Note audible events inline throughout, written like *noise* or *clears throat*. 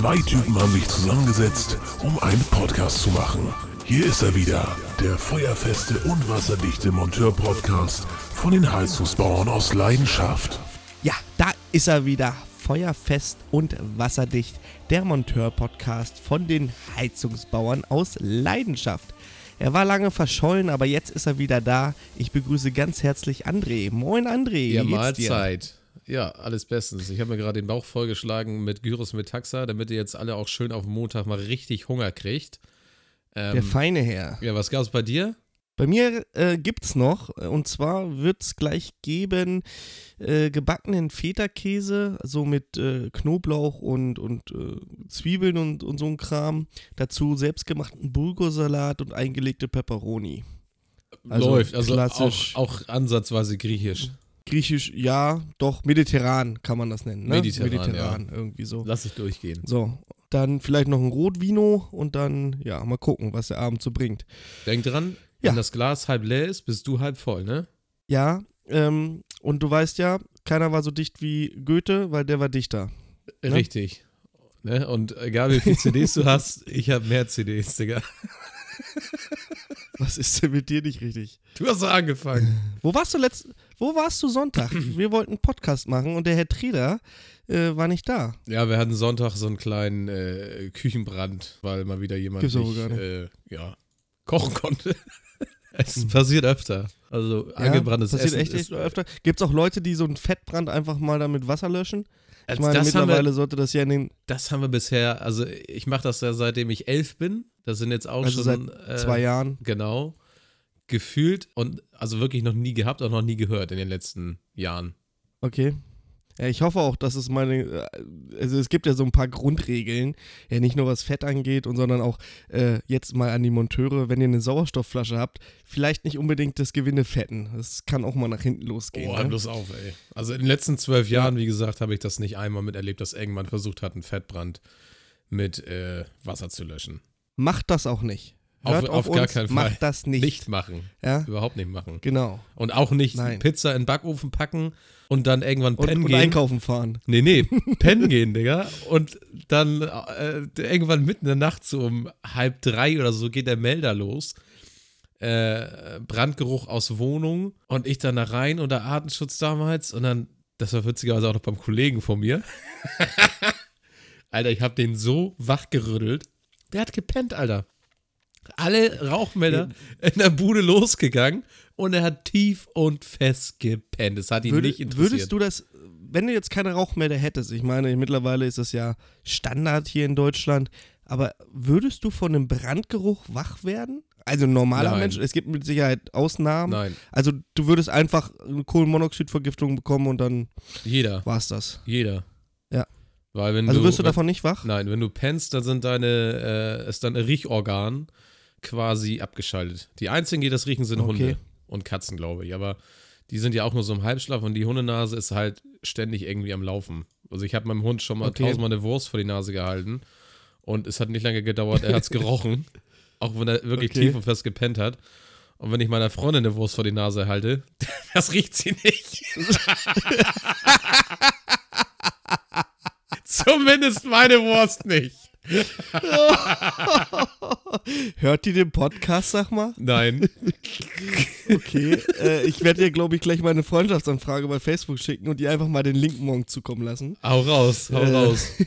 Zwei Typen haben sich zusammengesetzt, um einen Podcast zu machen. Hier ist er wieder, der feuerfeste und wasserdichte Monteur-Podcast von den Heizungsbauern aus Leidenschaft. Ja, da ist er wieder. Feuerfest und wasserdicht. Der Monteur-Podcast von den Heizungsbauern aus Leidenschaft. Er war lange verschollen, aber jetzt ist er wieder da. Ich begrüße ganz herzlich André. Moin André. Ja, geht's dir? Ja, alles bestens. Ich habe mir gerade den Bauch vollgeschlagen mit Gyros mit Taxa, damit ihr jetzt alle auch schön auf Montag mal richtig Hunger kriegt. Ähm, Der feine Herr. ja, was gab's bei dir? Bei mir äh, gibt's noch, äh, und zwar wird's gleich geben äh, gebackenen Feta-Käse, so mit äh, Knoblauch und, und äh, Zwiebeln und, und so ein Kram. Dazu selbstgemachten Bulgursalat und eingelegte Pepperoni. Also Läuft, also klassisch. auch, auch ansatzweise griechisch. Griechisch, ja, doch, mediterran kann man das nennen. Ne? Mediterran, irgendwie so. Lass ich durchgehen. So, dann vielleicht noch ein Rotvino und dann, ja, mal gucken, was der Abend so bringt. Denk dran, Ja. wenn das Glas halb leer ist, bist du halb voll, ne? Ja, ähm, und du weißt ja, keiner war so dicht wie Goethe, weil der war Dichter. Ne? Richtig. Ne? Und egal wie viele *laughs* CDs du hast, ich habe mehr CDs, Digga. *laughs* Was ist denn mit dir nicht richtig? Du hast so angefangen. Wo warst du letzt, wo warst du Sonntag? *clears throat* Wir wollten einen Podcast machen und der Herr Treder äh, war nicht da. Ja, wir hatten Sonntag so einen kleinen äh, Küchenbrand, weil mal wieder jemand Gibt's nicht, nicht. äh, ja, kochen konnte. *laughs* es passiert öfter. Also angebranntes passiert Essen echt, ist, echt öfter. Gibt es auch Leute, die so einen Fettbrand einfach mal damit Wasser löschen? Ich meine, das, haben mittlerweile wir, sollte das ja in den das haben wir bisher, also ich mache das ja seitdem ich elf bin. Das sind jetzt auch also schon seit äh, zwei Jahren. Genau. Gefühlt und also wirklich noch nie gehabt, auch noch nie gehört in den letzten Jahren. Okay. Ja, ich hoffe auch, dass es meine, äh, also es gibt ja so ein paar Grundregeln, ja nicht nur was Fett angeht, und sondern auch äh, jetzt mal an die Monteure, wenn ihr eine Sauerstoffflasche habt, vielleicht nicht unbedingt das Gewinne fetten. Das kann auch mal nach hinten losgehen. Oh, ne? bloß auf, ey. Also in den letzten zwölf Jahren, wie gesagt, habe ich das nicht einmal miterlebt, dass irgendwann versucht hat, einen Fettbrand mit äh, Wasser zu löschen. Macht das auch nicht. Auf- Hört auf auf, gar uns, keinen Fall. Macht das nicht. Nicht machen. Ja, Überhaupt nicht machen. genau. Und auch nicht Nein. Pizza in den Backofen packen und dann irgendwann Und, pennen und gehen. einkaufen fahren. Nee, nee, *laughs* pennen gehen, Digga. Und dann äh, irgendwann mitten in der Nacht, so um halb drei oder so, geht der Melder los. Äh, Brandgeruch aus Wohnung. Und ich dann da rein unter Artenschutz damals. Und dann, das war witzigerweise auch noch beim Kollegen von mir. *laughs* Alter, ich hab den so wachgerüttelt. Der hat gepennt, Alter. Alle Rauchmelder in der Bude losgegangen und er hat tief und fest gepennt. Das hat ihn Würde, nicht interessiert. würdest du das, wenn du jetzt keine Rauchmelder hättest, ich meine, mittlerweile ist das ja Standard hier in Deutschland, aber würdest du von einem Brandgeruch wach werden? Also ein normaler Nein. Mensch, es gibt mit Sicherheit Ausnahmen. Nein, Also du würdest einfach eine Kohlenmonoxidvergiftung bekommen und dann jeder. war's das. Jeder. Ja. Weil wenn Also du, wirst du wenn, davon nicht wach? Nein, wenn du pennst, dann sind deine, äh, ist dein Riechorgan quasi abgeschaltet. Die einzigen, die das riechen, sind Okay. Hunde und Katzen, glaube ich. Aber die sind ja auch nur so im Halbschlaf und die Hundenase ist halt ständig irgendwie am Laufen. Also ich habe meinem Hund schon mal Okay. tausendmal eine Wurst vor die Nase gehalten und es hat nicht lange gedauert, er hat es *laughs* gerochen. Auch wenn er wirklich Okay. tief und fest gepennt hat. Und wenn ich meiner Freundin eine Wurst vor die Nase halte, *laughs* das riecht sie nicht. *laughs* Zumindest meine Wurst nicht. *laughs* Hört die den Podcast, sag mal? Nein. Okay, äh, ich werde dir, glaube ich, glech mal eine Freundschaftsanfrage bei Facebook schicken und dir einfach mal den Link morgen zukommen lassen. Hau raus, hau Äh. raus. *laughs*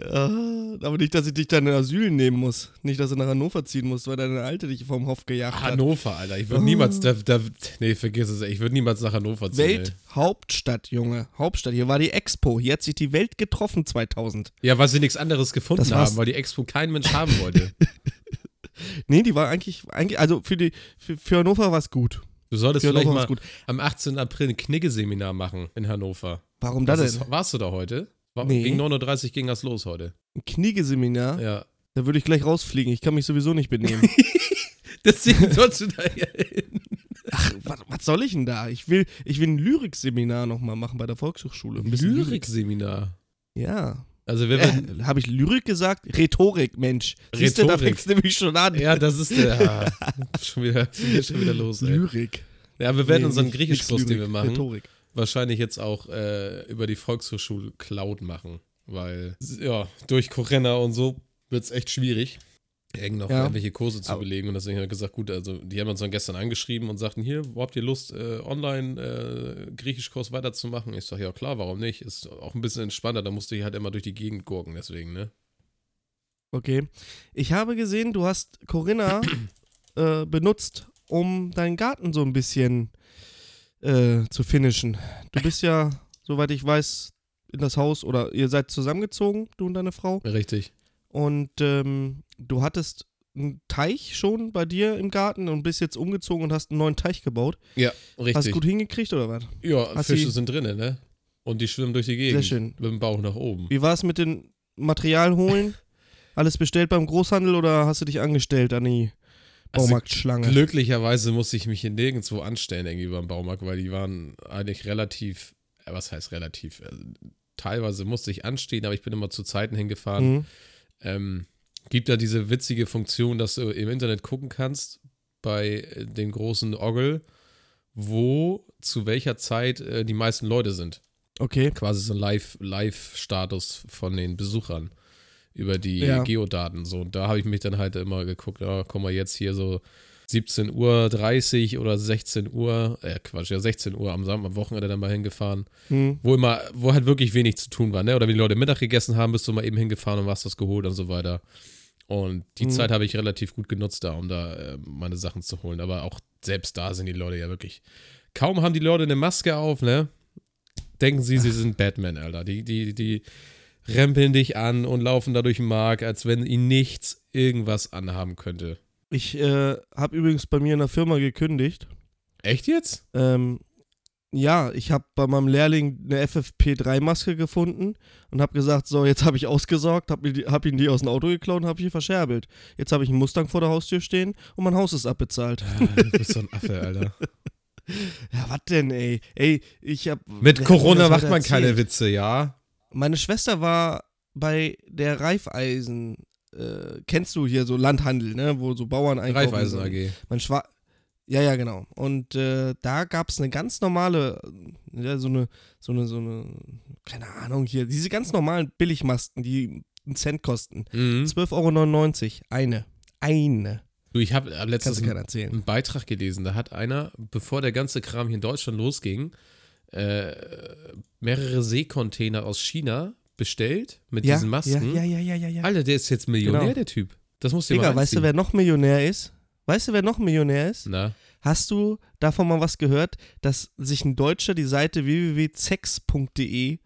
Ja, aber nicht, dass ich dich dann in Asyl nehmen muss. Nicht, dass du nach Hannover ziehen musst, weil deine Alte dich vom Hof gejagt hat. Hannover, Alter. Ich würde niemals, da, da, nee, vergiss es, ich würde niemals nach Hannover ziehen. Welthauptstadt, Junge. Hauptstadt. Hier war die Expo. Hier hat sich die Welt getroffen 2000. Ja, weil sie nichts anderes gefunden Das haben, weil die Expo kein Mensch haben wollte. *laughs* Nee, die war eigentlich, eigentlich also für, die, für, für Hannover war es gut. Du solltest Für vielleicht Hannover mal gut. am 18. April ein Knigge-Seminar machen in Hannover. Warum da Was denn? warst du da heute? War, Nee. Gegen 9.30 Uhr ging das los heute. Ein Kniggeseminar? Ja. Da würde ich gleich rausfliegen. Ich kann mich sowieso nicht benehmen. *laughs* Deswegen sollst du da ja hin. Ach, was, was soll ich denn da? Ich will, ich will ein Lyrikseminar nochmal machen bei der Volkshochschule. Ein Lyrik-Seminar. Ja. Also wir werden, Äh, Habe ich Lyrik gesagt? Rhetorik, Mensch. Siehst du, da Rhetorik. fängt's nämlich schon an. ja, das ist der, ja, schon wieder, *laughs* schon wieder los, ey. Lyrik. Ja, wir werden Nee, unseren Griechischkurs, den wir machen, Rhetorik. wahrscheinlich jetzt auch äh, über die Volkshochschule Cloud machen, weil ja, durch Corinna und so wird es echt schwierig, irgend noch Ja. irgendwelche Kurse zu belegen. Und deswegen habe ich gesagt, gut, also die haben uns dann gestern angeschrieben und sagten, hier, wo habt ihr Lust, äh, online äh, Griechischkurs weiterzumachen? Ich sage, ja klar, warum nicht? Ist auch ein bisschen entspannter, da musst du halt immer durch die Gegend gurken, deswegen, ne? Okay. Ich habe gesehen, du hast Corinna *clears throat* äh, benutzt, um deinen Garten so ein bisschen äh, zu finishen. Du bist ja, soweit ich weiß, in das Haus oder ihr seid zusammengezogen, du und deine Frau. Richtig. Und ähm, du hattest einen Teich schon bei dir im Garten und bist jetzt umgezogen und hast einen neuen Teich gebaut. Ja, richtig. Hast du gut hingekriegt oder was? Ja, Hast Fische die- sind drinnen, ne? Und die schwimmen durch die Gegend. Sehr schön. Mit dem Bauch nach oben. Wie war es mit dem Material holen? *laughs* Alles bestellt beim Großhandel oder hast du dich angestellt an die Also Baumarktschlange? Glücklicherweise musste ich mich hier nirgendwo anstellen, irgendwie beim Baumarkt, weil die waren eigentlich relativ, äh, was heißt relativ? Also, teilweise musste ich anstehen, aber ich bin immer zu Zeiten hingefahren. Mhm. Ähm, gibt da diese witzige Funktion, dass du im Internet gucken kannst bei äh, den großen Oggle, wo zu welcher Zeit äh, die meisten Leute sind. Okay. quasi so ein Live- Live-Status von den Besuchern über die Ja. Geodaten. So, und da habe ich mich dann halt immer geguckt, ja, komm mal jetzt hier so 17 Uhr 30 oder 16 Uhr, äh, Quatsch, ja, 16 Uhr am, Sam am Wochenende dann mal hingefahren, Hm. wo immer, wo halt wirklich wenig zu tun war, ne? Oder wenn die Leute Mittag gegessen haben, bist du mal eben hingefahren und hast das geholt und so weiter. Und die Mhm. Zeit habe ich relativ gut genutzt da, um da äh, meine Sachen zu holen. Aber auch selbst da sind die Leute ja wirklich. Kaum haben die Leute eine Maske auf, ne? Denken sie, sie sind Batman, Alter. Die, die, die rempeln dich an und laufen da durch den Markt, als wenn ihnen nichts irgendwas anhaben könnte. Ich äh, habe übrigens bei mir in der Firma gekündigt. Echt jetzt? Ähm, ja, ich habe bei meinem Lehrling eine FFP3-Maske gefunden und habe gesagt, so, jetzt habe ich ausgesorgt, habe hab ihn die aus dem Auto geklaut und habe ihn verscherbelt. Jetzt habe ich einen Mustang vor der Haustür stehen und mein Haus ist abbezahlt. Du bist so ein Affe, *laughs* Alter. Ja, was denn, ey? Ey, ich habe Mit Corona macht man keine Witze, ja? Meine Schwester war bei der Reifeisen, äh, kennst du hier so Landhandel, ne, wo so Bauern einkaufen. Sollen. AG. Mein Schwa ja, ja, genau. Und äh, da gab es eine ganz normale, äh, ja, so eine, so eine, so eine, keine Ahnung hier, diese ganz normalen Billigmasken, die einen Cent kosten. Mhm. 12,99 Euro. Eine. Eine. Du, ich habe Kannst letztens einen Beitrag gelesen. Da hat einer, bevor der ganze Kram hier in Deutschland losging, äh, mehrere Seekontainer aus China bestellt mit Ja, diesen Masken. ja, ja, ja, ja, ja. Alter, der ist jetzt Millionär, Genau. der Typ. Das muss dir Digga, weißt du, wer noch Millionär ist? Weißt du, wer noch Millionär ist? Na, Hast du davon mal was gehört, dass sich ein Deutscher die Seite www.sex.de,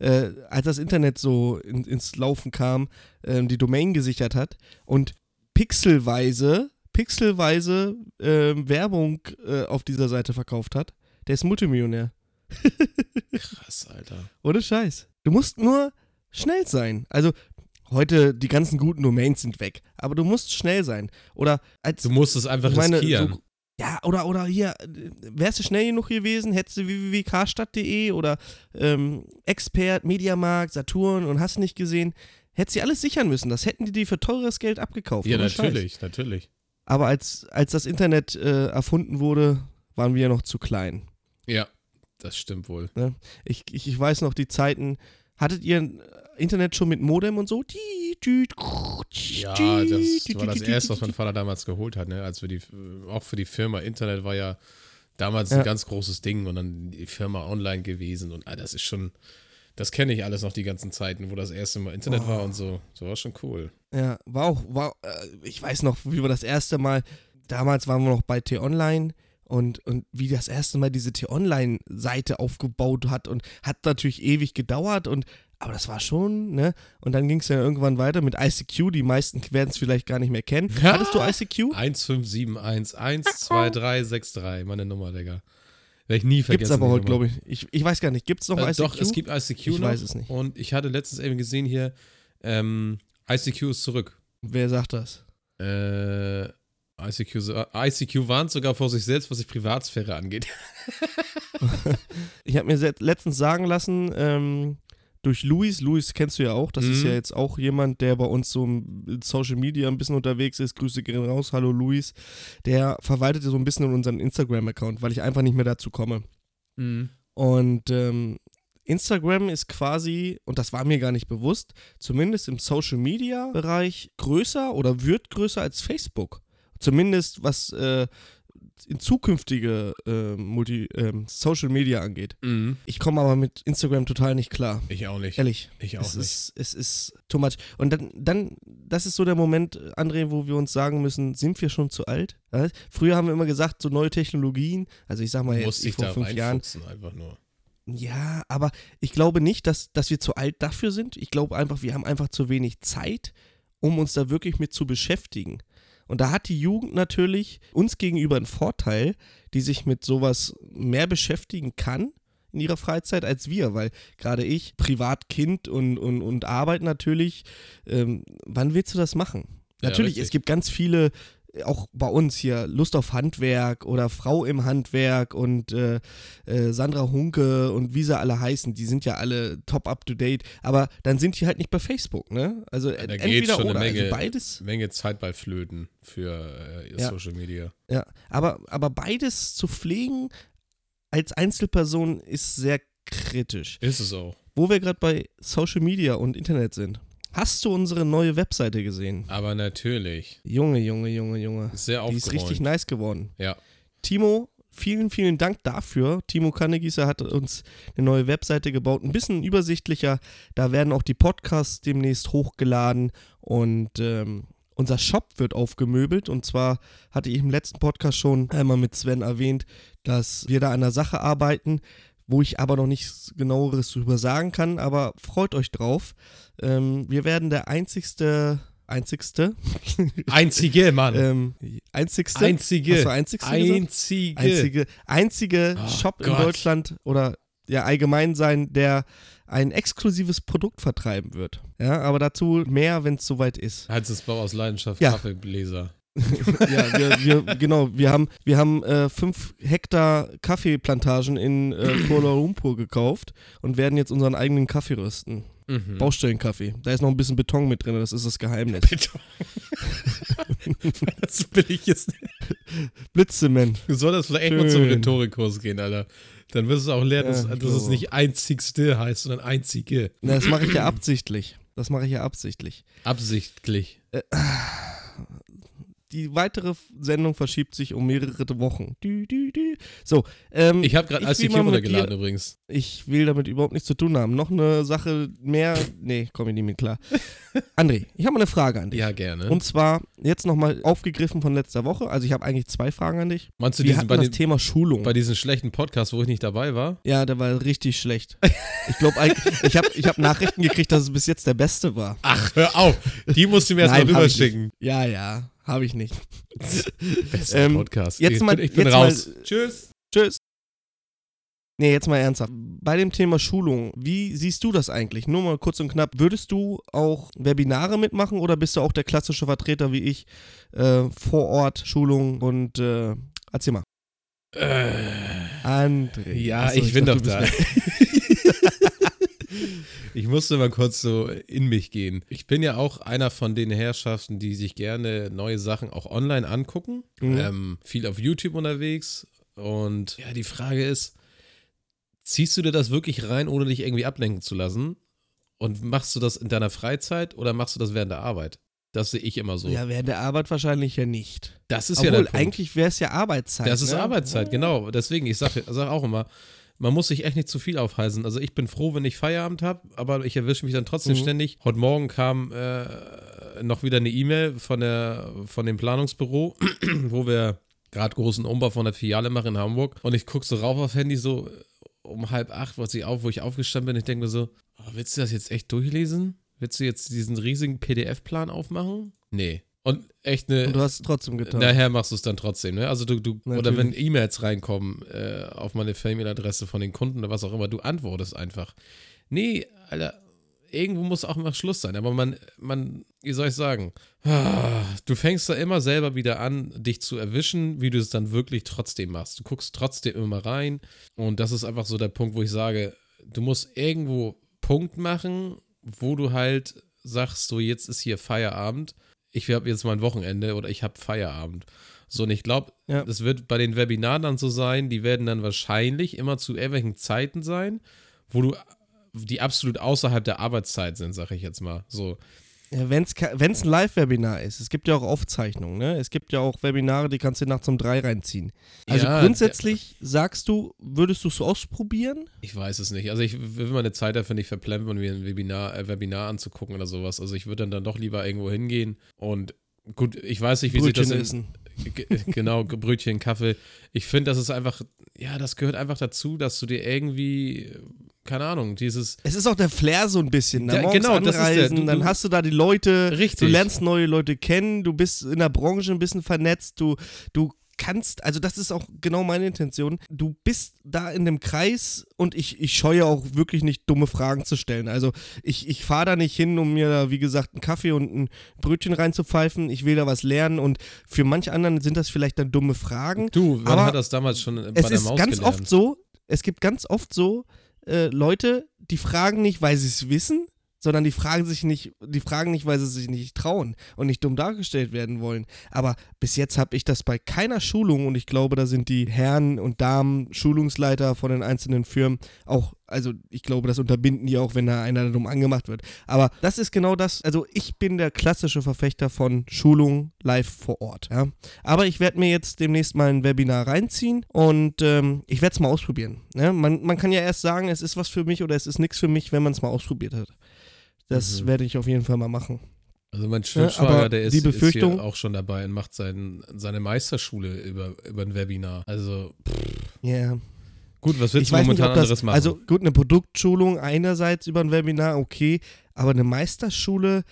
äh, als das Internet so in, ins Laufen kam, ähm, die Domain gesichert hat und pixelweise, pixelweise ähm, Werbung äh, auf dieser Seite verkauft hat? Der ist Multimillionär. *laughs* krass, Alter. Ohne Scheiß. Du musst nur schnell sein. Also heute, die ganzen guten Domains sind weg, aber du musst schnell sein. Oder als Du musst es einfach meine, riskieren. so, ja, oder, oder hier, wärst du schnell genug gewesen, hättest du www.karstadt.de oder ähm, Expert, Mediamarkt, Saturn und hast nicht gesehen, hättest du alles sichern müssen. Das hätten die dir für teures Geld abgekauft. ja, ohne Scheiß. natürlich, natürlich. Aber als, als das Internet äh, erfunden wurde, waren wir ja noch zu klein. Ja, das stimmt wohl. Ich, ich, ich weiß noch die Zeiten. Hattet ihr Internet schon mit Modem und so? Ja, das war das erste, was mein Vater damals geholt hat, ne? Als wir die, auch für die Firma Internet war ja damals Ja. ein ganz großes Ding und dann die Firma online gewesen und ah, das ist schon, das kenne ich alles noch die ganzen Zeiten, wo das erste Mal Internet Oh. war und so. So war schon cool. Ja, war auch, war, äh, ich weiß noch, wie wir das erste Mal, damals waren wir noch bei T-Online und, und wie das erste Mal diese T-Online-Seite aufgebaut hat und hat natürlich ewig gedauert und, aber das war schon, ne? Und dann ging es ja irgendwann weiter mit ICQ, die meisten werden es vielleicht gar nicht mehr kennen. Ja. Hattest du ICQ? 157112363, meine Nummer, Digga. Werde ich nie vergessen. Gibt's aber heute, glaube ich. ich. Ich weiß gar nicht, gibt's noch Äh, ICQ? Doch, es gibt ICQ Ich noch. weiß es nicht. Und ich hatte letztens eben gesehen hier, ähm, ICQ ist zurück. Wer sagt das? Äh, ICQ, so- ICQ warnt sogar vor sich selbst, was die Privatsphäre angeht. *laughs* Ich habe mir letztens sagen lassen, ähm, durch Luis, Luis kennst du ja auch, das ist Mhm. ja jetzt auch jemand, der bei uns so in Social Media ein bisschen unterwegs ist. Grüße gehen raus, hallo Luis. Der verwaltet ja so ein bisschen in unseren Instagram-Account, weil ich einfach nicht mehr dazu komme. Mhm. Und ähm, Instagram ist quasi, und das war mir gar nicht bewusst, zumindest im Social Media Bereich größer oder wird größer als Facebook. Zumindest was äh, in zukünftige äh, Multi, äh, Social Media angeht. Mhm. Ich komme aber mit Instagram total nicht klar. Ich auch nicht. Ehrlich. Ich auch es nicht. Ist, es ist too much. Und dann, dann, das ist so der Moment, André, wo wir uns sagen müssen, sind wir schon zu alt? Ja? Früher haben wir immer gesagt, so neue Technologien, also ich sag mal jetzt vor fünf Jahren, einfach nur. ja, aber ich glaube nicht, dass, dass wir zu alt dafür sind. Ich glaube einfach, wir haben einfach zu wenig Zeit, um uns da wirklich mit zu beschäftigen. Und da hat die Jugend natürlich uns gegenüber einen Vorteil, die sich mit sowas mehr beschäftigen kann in ihrer Freizeit als wir, weil gerade ich, Privatkind und, und, und Arbeit natürlich, ähm, wann willst du das machen? Ja, Natürlich, richtig. es gibt ganz viele, auch bei uns hier, Lust auf Handwerk oder Frau im Handwerk und äh, äh, Sandra Hunke und wie sie alle heißen, die sind ja alle top up to date, aber dann sind die halt nicht bei Facebook, ne? Also da geht schon eine oder, Menge- also beides. Menge Zeit bei Flöten für äh, Ja. Social Media. Ja, aber, aber beides zu pflegen als Einzelperson ist sehr kritisch. Ist es auch. Wo wir gerade bei Social Media und Internet sind. Hast du unsere neue Webseite gesehen? Aber natürlich. Junge, Junge, Junge, Junge. Sehr Die aufgeräumt. ist richtig nice geworden. Ja. Timo, vielen, vielen Dank dafür. Timo Kannegießer hat uns eine neue Webseite gebaut. Ein bisschen übersichtlicher. Da werden auch die Podcasts demnächst hochgeladen und ähm, unser Shop wird aufgemöbelt. Und zwar hatte ich im letzten Podcast schon einmal mit Sven erwähnt, dass wir da an der Sache arbeiten, wo ich aber noch nichts genaueres drüber sagen kann. Aber freut euch drauf. Ähm, wir werden der einzigste, einzigste, Einzige, Mann. ähm, einzigste, Einzige. Hast du einzigste? Einzige. einzige, einzige Oh Shop in Gott. Deutschland oder ja allgemein sein, der ein exklusives Produkt vertreiben wird. Ja, aber dazu mehr, wenn es soweit ist. Heizungsbau aus Leidenschaft, Ja. Kaffeebläser. Ja, wir, wir, genau, wir haben, wir haben äh, fünf Hektar Kaffeeplantagen in äh, Kuala Lumpur gekauft und werden jetzt unseren eigenen Kaffee rösten. Mhm. Baustellenkaffee. Da ist noch ein bisschen Beton mit drin, das ist das Geheimnis. Beton. *laughs* das will ich jetzt nicht. Blitzzement. Du solltest vielleicht echt mal zum Schön. Rhetorikkurs gehen, Alter. Dann wirst du auch lernen, Ja, dass, ich dass es nicht einzigste heißt, sondern einzige. Na, das mache ich ja absichtlich. Das mache ich ja absichtlich. Absichtlich. Die weitere Sendung verschiebt sich um mehrere Wochen. Dü, dü, dü. So, ähm, Ich habe gerade will ICQ mal runtergeladen dir- übrigens. Ich will damit überhaupt nichts zu tun haben. Noch eine Sache mehr. Nee, komme ich nicht mit klar. *laughs* André, ich habe mal eine Frage an dich. Ja, gerne. Und zwar jetzt nochmal aufgegriffen von letzter Woche. Also ich habe eigentlich zwei Fragen an dich. Meinst du Wir diesen, bei, das den, Thema Schulung. bei diesem schlechten Podcast, wo ich nicht dabei war? ja, der war richtig schlecht. Ich glaube, *laughs* ich habe ich hab Nachrichten gekriegt, dass es bis jetzt der beste war. Ach, hör auf. Die musst du mir erstmal Nein, ich rüberschicken. Ja, ja, habe ich nicht. *laughs* Bester Ähm, Podcast. jetzt ich mal- bin, ich bin jetzt raus. mal- Tschüss. Tschüss. Nee, jetzt mal ernsthaft. Bei dem Thema Schulung, wie siehst du das eigentlich? Nur mal kurz und knapp. Würdest du auch Webinare mitmachen oder bist du auch der klassische Vertreter wie ich? Äh, vor Ort Schulung und äh, erzähl mal. Äh, André. ja, Achso, ich bin dachte, doch da. *laughs* *laughs* ich musste mal kurz so in mich gehen. Ich bin ja auch einer von den Herrschaften, die sich gerne neue Sachen auch online angucken. Mhm. Ähm, viel auf YouTube unterwegs. Und ja, die Frage ist, ziehst du dir das wirklich rein, ohne dich irgendwie ablenken zu lassen? Und machst du das in deiner Freizeit oder machst du das während der Arbeit? Das sehe ich immer so. Ja, während der Arbeit wahrscheinlich ja nicht. das ist ja Obwohl, der Punkt. eigentlich wäre es ja Arbeitszeit. Das ist ne? Arbeitszeit, genau. Deswegen, ich sage sag auch immer, man muss sich echt nicht zu viel aufhalsen. Also ich bin froh, wenn ich Feierabend habe, aber ich erwische mich dann trotzdem Mhm. ständig. Heute Morgen kam äh, noch wieder eine E-Mail von, der, von dem Planungsbüro, *clears throat* wo wir gerade großen Umbau von der Filiale machen in Hamburg. Und ich gucke so rauf auf Handy, so um halb acht, was ich auf, wo ich aufgestanden bin. Ich denke mir so, oh, willst du das jetzt echt durchlesen? Willst du jetzt diesen riesigen PDF-Plan aufmachen? Nee. Und echt eine. Und du hast es trotzdem getan. Nachher machst du es dann trotzdem, ne? Also du, du oder wenn E-Mails reinkommen äh, auf meine E-Mail-Adresse von den Kunden oder was auch immer, du antwortest einfach. Nee, Alter, irgendwo muss auch mal Schluss sein. Aber man, man, wie soll ich sagen, ah, du fängst da immer selber wieder an, dich zu erwischen, wie du es dann wirklich trotzdem machst. Du guckst trotzdem immer rein. Und das ist einfach so der Punkt, wo ich sage, du musst irgendwo Punkt machen, wo du halt sagst, so jetzt ist hier Feierabend ich habe jetzt mal ein Wochenende oder ich habe Feierabend. So, und ich glaube, Ja. das wird bei den Webinaren dann so sein, die werden dann wahrscheinlich immer zu irgendwelchen Zeiten sein, wo du die absolut außerhalb der Arbeitszeit sind, sag ich jetzt mal. So. Ja, wenn es ein Live-Webinar ist, es gibt ja auch Aufzeichnungen, ne? Es gibt ja auch Webinare, die kannst du nachts um drei reinziehen. Also Ja, grundsätzlich sagst du, würdest du es ausprobieren? Ich weiß es nicht. Also ich will meine Zeit dafür nicht verplempern, mir ein Webinar, äh, Webinar anzugucken oder sowas. Also ich würde dann, dann doch lieber irgendwo hingehen und gut, ich weiß nicht, wie sich das Brötchen in, essen. G- Genau, Brötchen, Kaffee. Ich finde, das ist einfach, ja, das gehört einfach dazu, dass du dir irgendwie, äh, keine Ahnung, dieses, Es ist auch der Flair so ein bisschen. Da morgens genau, das ist der- anreisen, du- dann hast du da die Leute, Richtig. du lernst neue Leute kennen, du bist in der Branche ein bisschen vernetzt, du, du kannst, also das ist auch genau meine Intention, du bist da in dem Kreis und ich, ich scheue auch wirklich nicht dumme Fragen zu stellen. Also ich, ich fahre da nicht hin, um mir da, wie gesagt, einen Kaffee und ein Brötchen reinzupfeifen, ich will da was lernen und für manch anderen sind das vielleicht dann dumme Fragen. du, man Aber hat das damals schon bei Es der ist Maus ganz gelernt. oft so, es gibt ganz oft so äh, Leute, die fragen nicht, weil sie es wissen, sondern die fragen sich nicht, die fragen nicht, weil sie sich nicht trauen und nicht dumm dargestellt werden wollen. Aber bis jetzt habe ich das bei keiner Schulung und ich glaube, da sind die Herren und Damen Schulungsleiter von den einzelnen Firmen auch, also ich glaube, das unterbinden die auch, wenn da einer dumm angemacht wird. Aber das ist genau das, also ich bin der klassische Verfechter von Schulung live vor Ort. Ja? Aber ich werde mir jetzt demnächst mal ein Webinar reinziehen und ähm, ich werde es mal ausprobieren. Ne? Man, man kann ja erst sagen, es ist was für mich oder es ist nichts für mich, wenn man es mal ausprobiert hat. Das Mhm. werde ich auf jeden Fall mal machen. Also mein Ja, Schwibschwager, aber der ist, die ist hier auch schon dabei und macht sein, seine Meisterschule über, über ein Webinar. Also Ja. gut, was willst Ich du nicht, momentan ob das, anderes machen? also gut, eine Produktschulung einerseits über ein Webinar, okay, aber eine Meisterschule,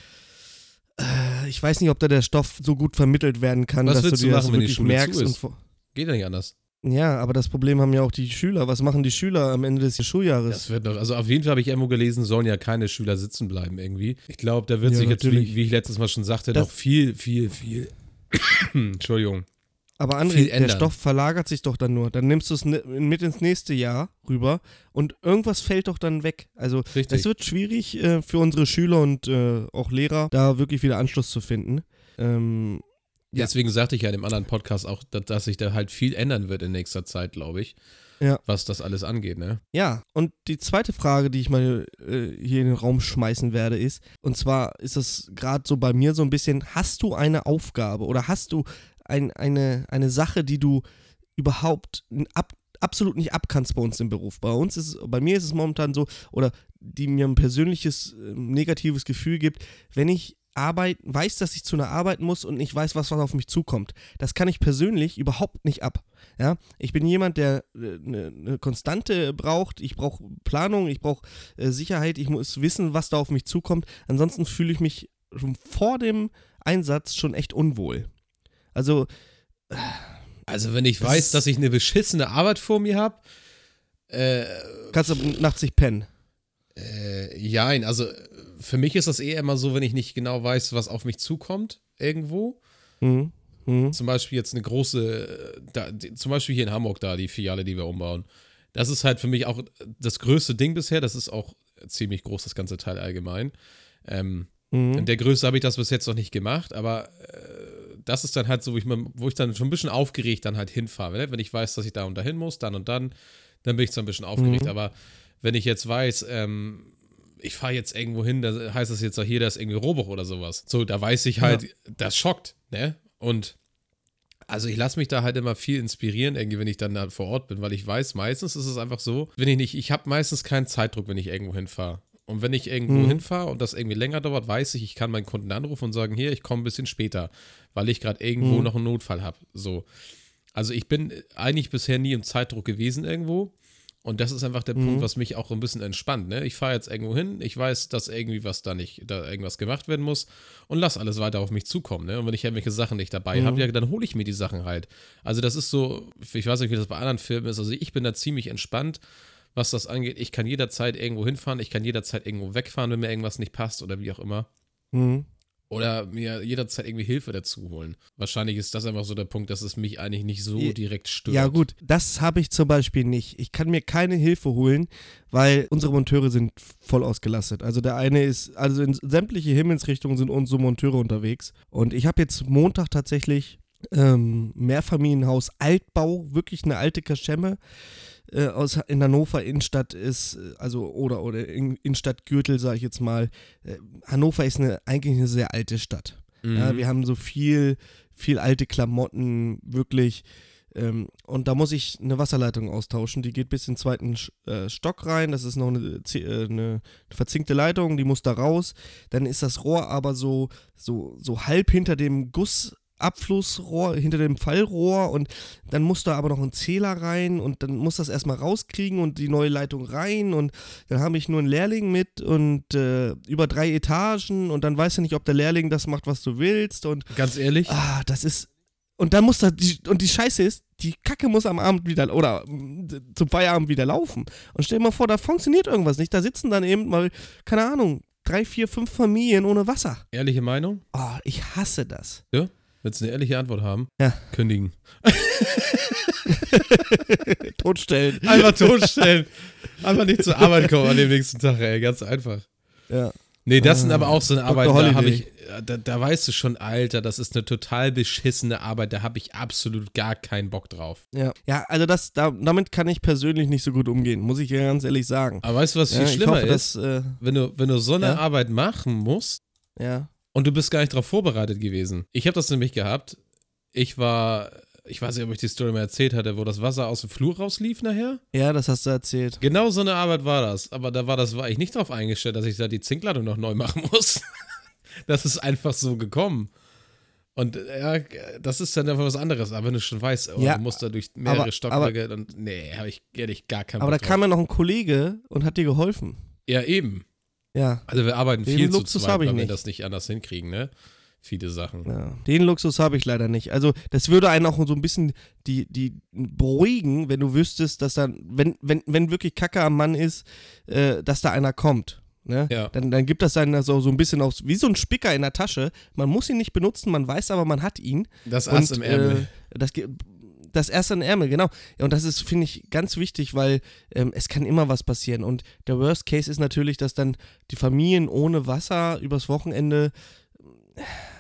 äh, ich weiß nicht, ob da der Stoff so gut vermittelt werden kann, Was dass du dir das wirklich merkst. Geht ja nicht anders. Ja, aber das Problem haben ja auch die Schüler. Was machen die Schüler am Ende des Schuljahres? Das wird noch, also auf jeden Fall habe ich irgendwo gelesen, sollen ja keine Schüler sitzen bleiben irgendwie. Ich glaube, da wird Ja, sich jetzt, wie, natürlich. wie ich letztes Mal schon sagte, Das- noch viel, viel, viel. *coughs* Entschuldigung. Aber André, der ändern. Stoff verlagert sich doch dann nur. Dann nimmst du es mit ins nächste Jahr rüber und irgendwas fällt doch dann weg. Also es wird schwierig äh, für unsere Schüler und äh, auch Lehrer, da wirklich wieder Anschluss zu finden. Ähm, ja. Deswegen sagte ich ja in dem anderen Podcast auch, dass, sich da halt viel ändern wird in nächster Zeit, glaube ich. Ja. Was das alles angeht, ne? Ja, und die zweite Frage, die ich mal äh, hier in den Raum schmeißen werde, ist, und zwar ist das gerade so bei mir so ein bisschen, hast du eine Aufgabe oder hast du ein, eine, eine Sache, die du überhaupt ab, absolut nicht abkannst bei uns im Beruf? Bei uns ist bei mir ist es momentan so, oder die mir ein persönliches äh, negatives Gefühl gibt, wenn ich Arbeit, weiß, dass ich zu einer Arbeit muss und nicht weiß, was, was auf mich zukommt. Das kann ich persönlich überhaupt nicht ab. Ja, ich bin jemand, der eine äh, ne Konstante braucht. Ich brauche Planung, ich brauche äh, Sicherheit, ich muss wissen, was da auf mich zukommt. Ansonsten fühle ich mich schon vor dem Einsatz schon echt unwohl. Also, Also, wenn ich Das weiß, dass ich eine beschissene Arbeit vor mir habe, äh, kannst du nachts nicht pennen. äh, jein, also äh, für mich ist das eher immer so, wenn ich nicht genau weiß, was auf mich zukommt, irgendwo. Mhm. Mhm. Zum Beispiel jetzt eine große, äh, da, die, zum Beispiel hier in Hamburg da, die Filiale, die wir umbauen. Das ist halt für mich auch das größte Ding bisher. Das ist auch ziemlich groß, das ganze Teil allgemein. Ähm, Mhm. In der Größe habe ich das bis jetzt noch nicht gemacht, aber äh, das ist dann halt so, wo ich, mal, wo ich dann schon ein bisschen aufgeregt dann halt hinfahre. Ne? Wenn ich weiß, dass ich da und dahin muss, dann und dann, dann bin ich so ein bisschen aufgeregt. Mhm. Aber wenn ich jetzt weiß, ähm, ich fahre jetzt irgendwo hin, da heißt es jetzt auch hier, da ist irgendwie Rohrbruch oder sowas. So, da weiß ich halt, das schockt, ne? Und also ich lasse mich da halt immer viel inspirieren, irgendwie, wenn ich dann da vor Ort bin, weil ich weiß, meistens ist es einfach so, wenn ich nicht, ich habe meistens keinen Zeitdruck, wenn ich irgendwo hinfahre. Und wenn ich irgendwo Mhm. hinfahre und das irgendwie länger dauert, weiß ich, ich kann meinen Kunden anrufen und sagen, hier, ich komme ein bisschen später, weil ich gerade irgendwo Mhm. noch einen Notfall habe. So. Also ich bin eigentlich bisher nie im Zeitdruck gewesen irgendwo. Und das ist einfach der Mhm. Punkt, was mich auch ein bisschen entspannt. Ne? Ich fahre jetzt irgendwo hin, ich weiß, dass irgendwie was da nicht, da irgendwas gemacht werden muss und lass alles weiter auf mich zukommen. Ne? Und wenn ich irgendwelche Sachen nicht dabei Mhm. habe, ja, dann hole ich mir die Sachen halt. Also das ist so, ich weiß nicht, wie das bei anderen Filmen ist. Also ich bin da ziemlich entspannt, was das angeht. Ich kann jederzeit irgendwo hinfahren, ich kann jederzeit irgendwo wegfahren, wenn mir irgendwas nicht passt oder wie auch immer. Mhm. Oder mir jederzeit irgendwie Hilfe dazu holen. Wahrscheinlich ist das einfach so der Punkt, dass es mich eigentlich nicht so direkt stört. Ja, gut, das habe ich zum Beispiel nicht. Ich kann mir keine Hilfe holen, weil unsere Monteure sind voll ausgelastet. Also der eine ist, also in sämtliche Himmelsrichtungen sind unsere Monteure unterwegs. Und ich habe jetzt Montag tatsächlich ähm, Mehrfamilienhaus Altbau, wirklich eine alte Kaschemme. Äh, aus, in Hannover Innenstadt ist, äh, also oder, oder in, Innenstadt Gürtel, sage ich jetzt mal. Äh, Hannover ist eine, eigentlich eine sehr alte Stadt. Mhm. Ja, wir haben so viel, viel alte Klamotten, wirklich. Ähm, und da muss ich eine Wasserleitung austauschen. Die geht bis in den zweiten äh, Stock rein. Das ist noch eine, äh, eine verzinkte Leitung, die muss da raus. Dann ist das Rohr aber so, so, so halb hinter dem Gussabflussrohr, hinter dem Fallrohr und dann muss da aber noch ein Zähler rein und dann muss das erstmal rauskriegen und die neue Leitung rein und dann habe ich nur einen Lehrling mit und äh, über drei Etagen und dann weiß er nicht, ob der Lehrling das macht, was du willst und Ganz ehrlich, Ah, das ist. Und dann muss da. Die, und die Scheiße ist, die Kacke muss am Abend wieder. Oder mm, zum Feierabend wieder laufen. Und stell dir mal vor, da funktioniert irgendwas nicht. Da sitzen dann eben mal, keine Ahnung, drei, vier, fünf Familien ohne Wasser. ehrliche Meinung? Oh, ich hasse das. Ja? Willst du eine ehrliche Antwort haben? Ja. Kündigen. *laughs* Totstellen. Einfach totstellen. Einfach nicht zur Arbeit kommen an dem nächsten Tag, ey. Ganz einfach. Ja. Nee, das sind Ah, aber auch so eine. Arbeit, da habe ich, da, da weißt du schon, Alter, das ist eine total beschissene Arbeit, da habe ich absolut gar keinen Bock drauf. Ja. Ja, also das, da, damit kann ich persönlich nicht so gut umgehen, muss ich ganz ehrlich sagen. Aber weißt du, was viel Ja, schlimmer hoffe, ist? dass, äh, Wenn du, wenn du so eine Ja? Arbeit machen musst ja. Und du bist gar nicht darauf vorbereitet gewesen. Ich habe das nämlich gehabt. Ich war, ich weiß nicht, ob ich die Story mal erzählt hatte, wo das Wasser aus dem Flur rauslief nachher. Ja, das hast du erzählt. Genau so eine Arbeit war das. Aber da war das, war ich nicht darauf eingestellt, dass ich da die Zinkladung noch neu *laughs* machen muss. das ist einfach so gekommen. Und ja, das ist dann einfach was anderes. Aber wenn du schon weißt, oh, Ja, du musst da durch mehrere aber- Stockwerke und nee, habe ich ehrlich gar keinen Aber da Bock kam drauf. ja noch ein Kollege und hat dir geholfen. Ja, eben. Ja. Also wir arbeiten Den viel zu Luxus zweit, hab ich weil wir nicht. das nicht anders hinkriegen, ne? Viele Sachen. Ja, den Luxus habe ich leider nicht. Also, das würde einen auch so ein bisschen die, die beruhigen, wenn du wüsstest, dass dann, wenn, wenn, wenn wirklich Kacke am Mann ist, äh, dass da einer kommt. Ne? Ja. Dann, dann gibt das dann so, so ein bisschen auch wie so ein Spicker in der Tasche. Man muss ihn nicht benutzen, man weiß aber, man hat ihn. Das Ass im Ärmel. Äh, das, das erste im Ärmel, genau. Und das ist, finde ich, ganz wichtig, weil ähm, es kann immer was passieren. Und der Worst Case ist natürlich, dass dann die Familien ohne Wasser übers Wochenende,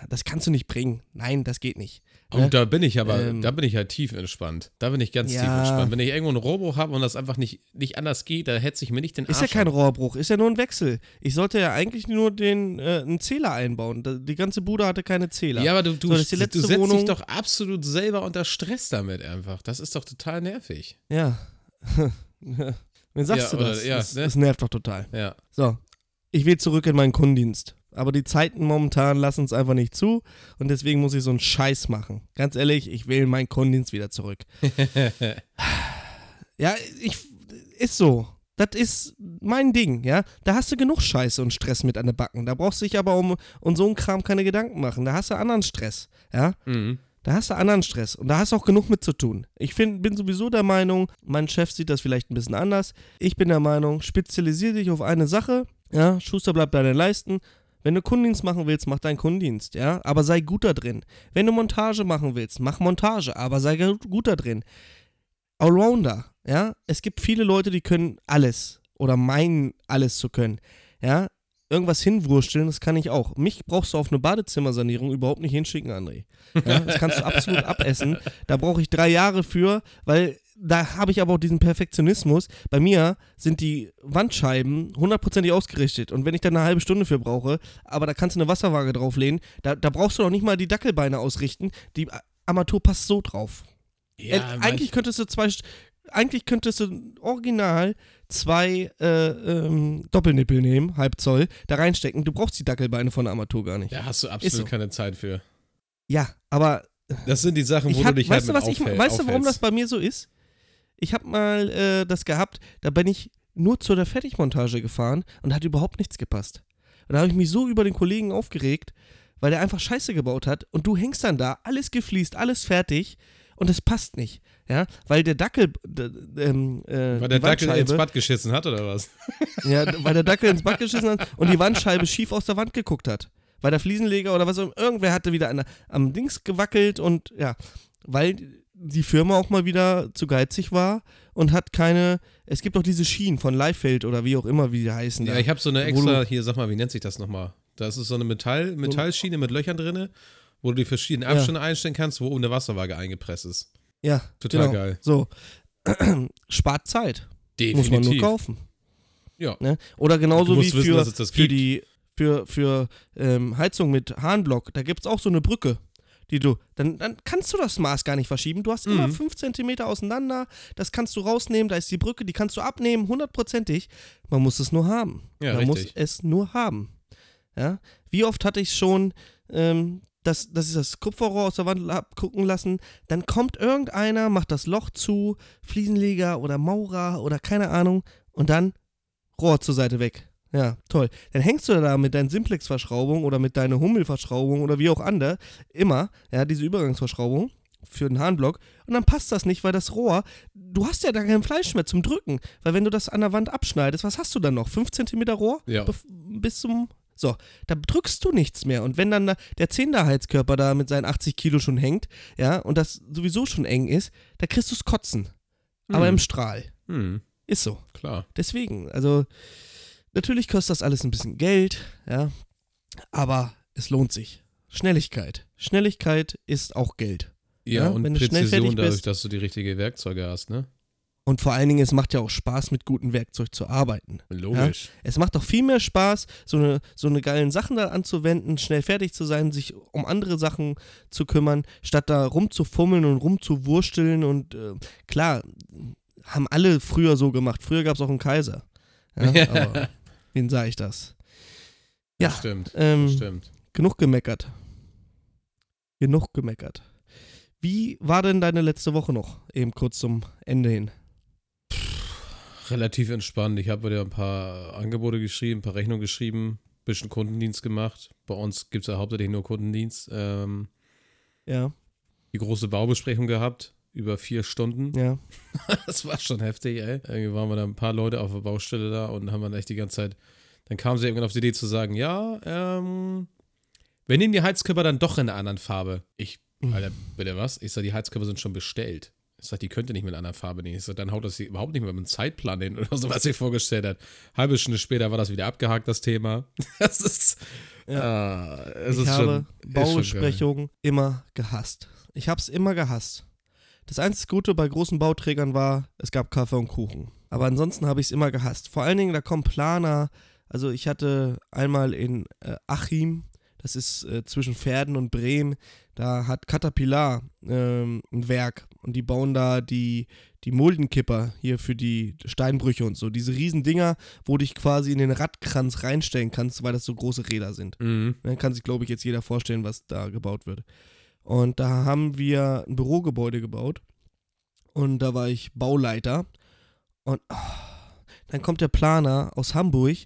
das kannst du nicht bringen. Nein, das geht nicht. Und ne? da bin ich aber, Ähm, da bin ich halt tief entspannt. Da bin ich ganz tief Ja. entspannt. Wenn ich irgendwo ein Robo habe und das einfach nicht, nicht anders geht, da hetze ich mir nicht den Ist ja Arsch kein ab. Rohrbruch, ist ja nur ein Wechsel. Ich sollte ja eigentlich nur den, äh, einen Zähler einbauen. Die ganze Bude hatte keine Zähler. Ja, aber du, du, So, du letzte setzt Wohnung. dich doch absolut selber unter Stress damit einfach. Das ist doch total nervig. Ja. *laughs* Wen sagst Ja, du oder- das? ja, das? ne? Das nervt doch total. Ja. So, ich will zurück in meinen Kundendienst. Aber die Zeiten momentan lassen es einfach nicht zu und deswegen muss ich so einen Scheiß machen. Ganz ehrlich, ich will in meinen Kundendienst wieder zurück. *laughs* ja, ich ist so. Das ist mein Ding, ja. Da hast du genug Scheiße und Stress mit an den Backen. Da brauchst du dich aber um, um so einen Kram keine Gedanken machen. Da hast du anderen Stress, ja. Mhm. Da hast du anderen Stress und da hast du auch genug mit zu tun. Ich find, bin sowieso der Meinung, mein Chef sieht das vielleicht ein bisschen anders. Ich bin der Meinung, spezialisiere dich auf eine Sache. Ja, Schuster bleibt bei deinen Leisten. Wenn du Kundendienst machen willst, mach deinen Kundendienst, ja, aber sei gut da drin. Wenn du Montage machen willst, mach Montage, aber sei gu- gut da drin. Allrounder, ja, es gibt viele Leute, die können alles oder meinen alles zu können, ja. Irgendwas hinwursteln, das kann ich auch. Mich brauchst du auf eine Badezimmersanierung überhaupt nicht hinschicken, André. Ja, das kannst du absolut *laughs* abessen. Da brauche ich drei Jahre für, weil da habe ich aber auch diesen Perfektionismus. Bei mir sind die Wandscheiben hundertprozentig ausgerichtet. Und wenn ich da eine halbe Stunde für brauche, aber da kannst du eine Wasserwaage drauflehnen, da, da brauchst du doch nicht mal die Dackelbeine ausrichten. Die Armatur passt so drauf. Ja, Äh, eigentlich könntest du zwei, eigentlich könntest du original zwei äh, ähm, Doppelnippel nehmen, halb Zoll, da reinstecken. Du brauchst die Dackelbeine von der Armatur gar nicht. da hast du absolut so. keine Zeit für. Ja, aber Das sind die Sachen, wo ich hab, du dich weißt halt du, was mit ich, aufhält- weißt du, warum das bei mir so ist? Ich habe mal äh, das gehabt, da bin ich nur zu der Fertigmontage gefahren und hat überhaupt nichts gepasst. Und da habe ich mich so über den Kollegen aufgeregt, weil der einfach Scheiße gebaut hat und du hängst dann da, alles gefliest, alles fertig und es passt nicht. Ja, weil der Dackel, ähm, äh, Weil der Dackel ins Bad geschissen hat, oder was? *laughs* ja, weil der Dackel ins Bad geschissen hat und die Wandscheibe schief aus der Wand geguckt hat. Weil der Fliesenleger oder was auch immer, irgendwer hatte wieder an, am Dings gewackelt und ja, weil die Firma auch mal wieder zu geizig war und hat keine, es gibt auch diese Schienen von Leifeld oder wie auch immer, wie die heißen. Ja, da, ich habe so eine extra, hier, sag mal, wie nennt sich das nochmal? Das ist so eine Metall, Metallschiene mit Löchern drinne, wo du die verschiedenen Abstände einstellen kannst, wo oben eine Wasserwaage eingepresst ist. Ja, Total genau. geil. So. *clears throat* Spart Zeit. Definitiv. Muss man nur kaufen. Ja. Ne? Oder genauso wie wissen, für, für die für, für ähm, Heizung mit Harnblock, da gibt es auch so eine Brücke, die du, dann, dann kannst du das Maß gar nicht verschieben. Du hast immer Mhm. 5 cm auseinander, das kannst du rausnehmen, da ist die Brücke, die kannst du abnehmen, hundertprozentig. Man muss es nur haben. Ja, Man muss richtig. es nur haben. Ja? Wie oft hatte ich schon, ähm, dass, dass ich das Kupferrohr aus der Wand hab gucken lassen, dann kommt irgendeiner, macht das Loch zu, Fliesenleger oder Maurer oder keine Ahnung, und dann Rohr zur Seite weg. Ja, toll. Dann hängst du da mit deinen Simplex-Verschraubung oder mit deiner Hummel-Verschraubung oder wie auch andere, immer, ja, diese Übergangsverschraubung für den Harnblock und dann passt das nicht, weil das Rohr, du hast ja da kein Fleisch mehr zum Drücken, weil wenn du das an der Wand abschneidest, was hast du dann noch? 5 cm Rohr? Ja. Bis zum, so, da drückst du nichts mehr und wenn dann da der Zehnterheizkörper da mit seinen 80 Kilo schon hängt, ja, und das sowieso schon eng ist, da kriegst du es kotzen, aber Hm. im Strahl. Hm, Ist so. klar. Deswegen, also natürlich kostet das alles ein bisschen Geld, ja, aber es lohnt sich. Schnelligkeit. Schnelligkeit ist auch Geld. Ja, Ja, und wenn du schnell Präzision dadurch, bist. dass du die richtigen Werkzeuge hast, ne? Und vor allen Dingen, es macht ja auch Spaß, mit gutem Werkzeug zu arbeiten. Logisch. Es macht doch viel mehr Spaß, so eine, so eine geilen Sachen da anzuwenden, schnell fertig zu sein, sich um andere Sachen zu kümmern, statt da rumzufummeln und rumzuwursteln. Und äh, klar, haben alle früher so gemacht. Früher gab es auch einen Kaiser. Ja, *laughs* aber wen sage ich das? Ja, Das stimmt. ähm, das stimmt. genug gemeckert. Genug gemeckert. Wie war denn deine letzte Woche noch? Eben kurz zum Ende hin. Relativ entspannt. Ich habe dir ein paar Angebote geschrieben, ein paar Rechnungen geschrieben, bisschen Kundendienst gemacht. Bei uns gibt es ja hauptsächlich nur Kundendienst. Ähm, Ja, die große Baubesprechung gehabt, über vier Stunden. ja. *laughs* Das war schon heftig, ey. Irgendwie waren wir da ein paar Leute auf der Baustelle da und haben dann echt die ganze Zeit. Dann kam sie irgendwann auf die Idee zu sagen: Ja, ähm, wir nehmen die Heizkörper dann doch in einer anderen Farbe. Ich, Mhm. Alter, bitte was? Ich sag, die Heizkörper sind schon bestellt. Ich sag, die könnte nicht mit einer anderen Farbe nehmen. Ich sag, dann haut das überhaupt nicht mehr mit einem Zeitplan hin oder *laughs* so, was sie vorgestellt hat. Halbe Stunde später war das wieder abgehakt, das Thema. *laughs* Das ist. Ja. es ich ist habe schon. Baubesprechungen immer gehasst. Ich habe es immer gehasst. Das einzige Gute bei großen Bauträgern war, es gab Kaffee und Kuchen. Aber ansonsten habe ich es immer gehasst. Vor allen Dingen, da kommen Planer. Also ich hatte einmal in äh, Achim, das ist äh, zwischen Pferden und Bremen, da hat Caterpillar ähm, ein Werk und die bauen da die, die Muldenkipper hier für die Steinbrüche und so. Diese riesen Dinger, wo du dich quasi in den Radkranz reinstellen kannst, weil das so große Räder sind. Mhm. Dann kann sich, glaube ich, jetzt jeder vorstellen, was da gebaut wird. Und da haben wir ein Bürogebäude gebaut. Und da war ich Bauleiter. Und ah, dann kommt der Planer aus Hamburg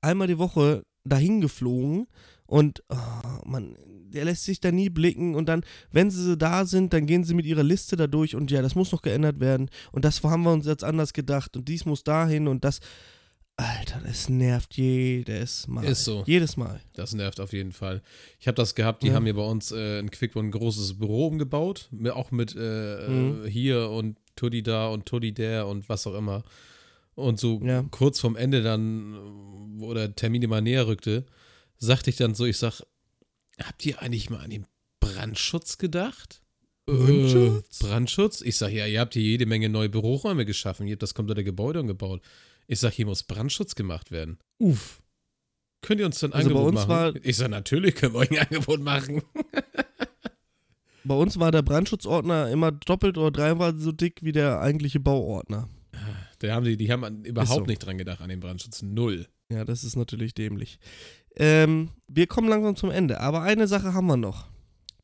einmal die Woche dahin geflogen. Und ah, man, der lässt sich da nie blicken. Und dann, wenn sie da sind, dann gehen sie mit ihrer Liste da durch. Und ja, das muss noch geändert werden. Und das haben wir uns jetzt anders gedacht. Und dies muss dahin und das. Alter, das nervt jedes Mal. Ist so. Jedes Mal. Das nervt auf jeden Fall. Ich habe das gehabt, die Ja. haben hier bei uns äh, in Quickborn ein großes Büro umgebaut, auch mit äh, Mhm. äh, hier und Tuddi da und Tuddi der und was auch immer. Und so Ja. kurz vorm Ende dann, äh, wo der Termin immer näher rückte, sagte ich dann so, ich sag, habt ihr eigentlich mal an den Brandschutz gedacht? Brandschutz? Äh, Brandschutz? Ich sag, ja, ihr habt hier jede Menge neue Büroräume geschaffen, ihr habt das komplette Gebäude umgebaut. Ich sag, hier muss Brandschutz gemacht werden. Uff. Könnt ihr uns dann ein Also bei Angebot uns machen? war- ich sag, natürlich können wir euch ein Angebot machen. *laughs* Bei uns war der Brandschutzordner immer doppelt oder dreimal so dick wie der eigentliche Bauordner. Da haben die, die haben überhaupt so. nicht dran gedacht an den Brandschutz. Null. Ja, das ist natürlich dämlich. Ähm, wir kommen langsam zum Ende, aber eine Sache haben wir noch.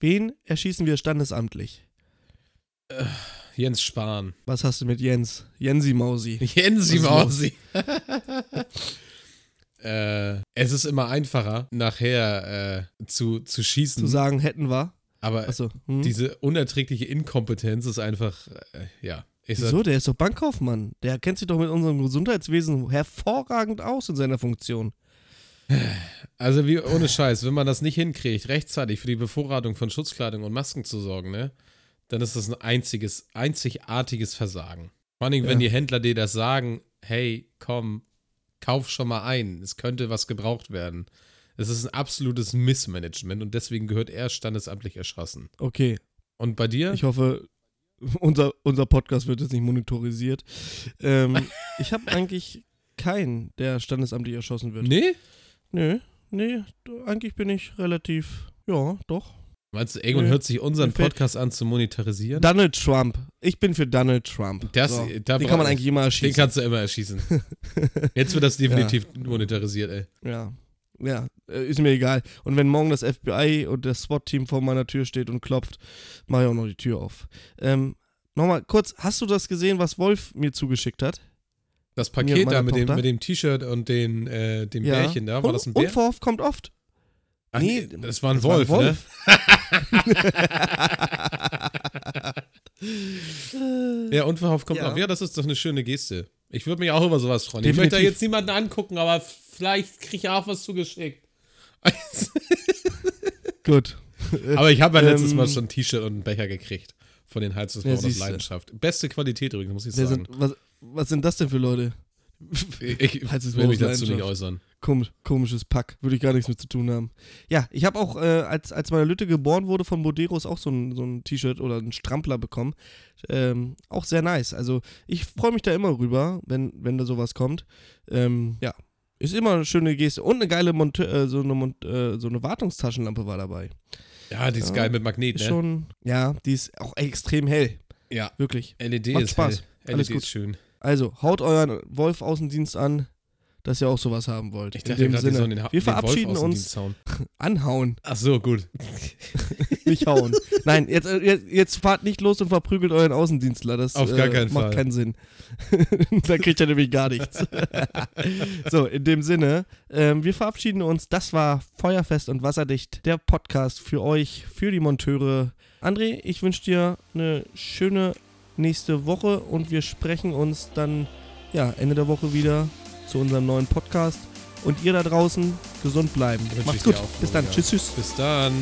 Wen erschießen wir standesamtlich? Jens Spahn. Was hast du mit Jens? Jensi Mausi. *laughs* Jensi? Mausi. *laughs* äh, es ist immer einfacher, nachher äh, zu, zu schießen. Zu sagen, hätten wir. aber Achso. Hm? diese unerträgliche Inkompetenz ist einfach, äh, ja. Ich sag, Wieso? Der ist doch Bankkaufmann. Der kennt sich doch mit unserem Gesundheitswesen hervorragend aus in seiner Funktion. *sighs* Also wie ohne Scheiß, wenn man das nicht hinkriegt, rechtzeitig für die Bevorratung von Schutzkleidung und Masken zu sorgen, ne, dann ist das ein einziges, einzigartiges Versagen. Vor allem, wenn Ja. die Händler dir das sagen, hey, komm, kauf schon mal ein, es könnte was gebraucht werden. Es ist ein absolutes Missmanagement und deswegen gehört er standesamtlich erschossen. Okay, Und bei dir? ich hoffe, unser, unser Podcast wird jetzt nicht monitorisiert. Ähm, *laughs* ich habe eigentlich keinen, der standesamtlich erschossen wird. nee? Nö, nee, eigentlich bin ich relativ, ja, doch. Meinst du, irgendwann Nee. hört sich unseren Podcast an zu monetarisieren? Donald Trump. Ich bin für Donald Trump. Das- so. Den kann man eigentlich immer Den erschießen. kannst du immer erschießen. *laughs* Jetzt wird das definitiv monetarisiert, ey. Ja. Ja, äh, ist mir egal. Und wenn morgen das FBI und das SWAT-Team vor meiner Tür steht und klopft, mache ich auch noch die Tür auf. Ähm, Nochmal kurz, hast du das gesehen, was Wolf mir zugeschickt hat? Das und Paket da mit dem, mit dem T-Shirt und den, äh, dem Ja. Bärchen da, war und, das ein Bär? Unverhofft kommt oft. Ach, nee, das war ein das war ein Wolf, ne? *laughs* Ja, unverhofft kommt Ja. auf. Ja, das ist doch eine schöne Geste. Ich würde mich auch über sowas freuen. Ich möchte da Definitiv. jetzt niemanden angucken, aber vielleicht kriege ich auch was zugeschickt. *laughs* Gut. aber ich habe ja letztes Ähm, Mal schon ein T-Shirt und einen Becher gekriegt von den Heizungsbauern Ja, aus. Leidenschaft. Beste Qualität übrigens, muss ich sagen. sind, was, was sind das denn für Leute? Ich, ich will mich dazu nicht äußern. Komisch, komisches Pack. Würde ich gar nichts mit zu tun haben. Ja, ich habe auch, äh, als, als meine Lütte geboren wurde, von Boderos auch so ein, so ein T-Shirt oder einen Strampler bekommen. Ähm, auch sehr nice. Also ich freue mich da immer rüber, wenn, wenn da sowas kommt. Ähm, ja, ist immer eine schöne Geste. Und eine geile Monte äh, so, eine Mon äh, so eine Wartungstaschenlampe war dabei. Ja, die ist Ja. geil mit Magnet, ne? schon, ja, die ist auch extrem hell. Ja, Wirklich. LED Macht ist Spaß. hell. Alles LED gut. ist schön. Also, haut euren Wolf-Außendienst an, dass ihr auch sowas haben wollt. Ich In dachte dem gerade, die Sinne. sollen den, Ha- Wir verabschieden dem uns. *laughs* Anhauen. Ach so, gut. *laughs* nicht hauen. Nein, jetzt, äh, jetzt, jetzt fahrt nicht los und verprügelt euren Außendienstler. Das Auf gar äh, keinen macht Fall. keinen Sinn. *laughs* da kriegt er nämlich gar nichts. so, in dem Sinne, ähm, wir verabschieden uns. Das war Feuerfest und Wasserdicht, der Podcast für euch, für die Monteure. André, ich wünsche dir eine schöne nächste Woche und wir sprechen uns dann ja, Ende der Woche wieder zu unserem neuen Podcast. Und ihr da draußen gesund bleiben. Macht's gut. Bis dann. Tschüss, tschüss. Bis dann.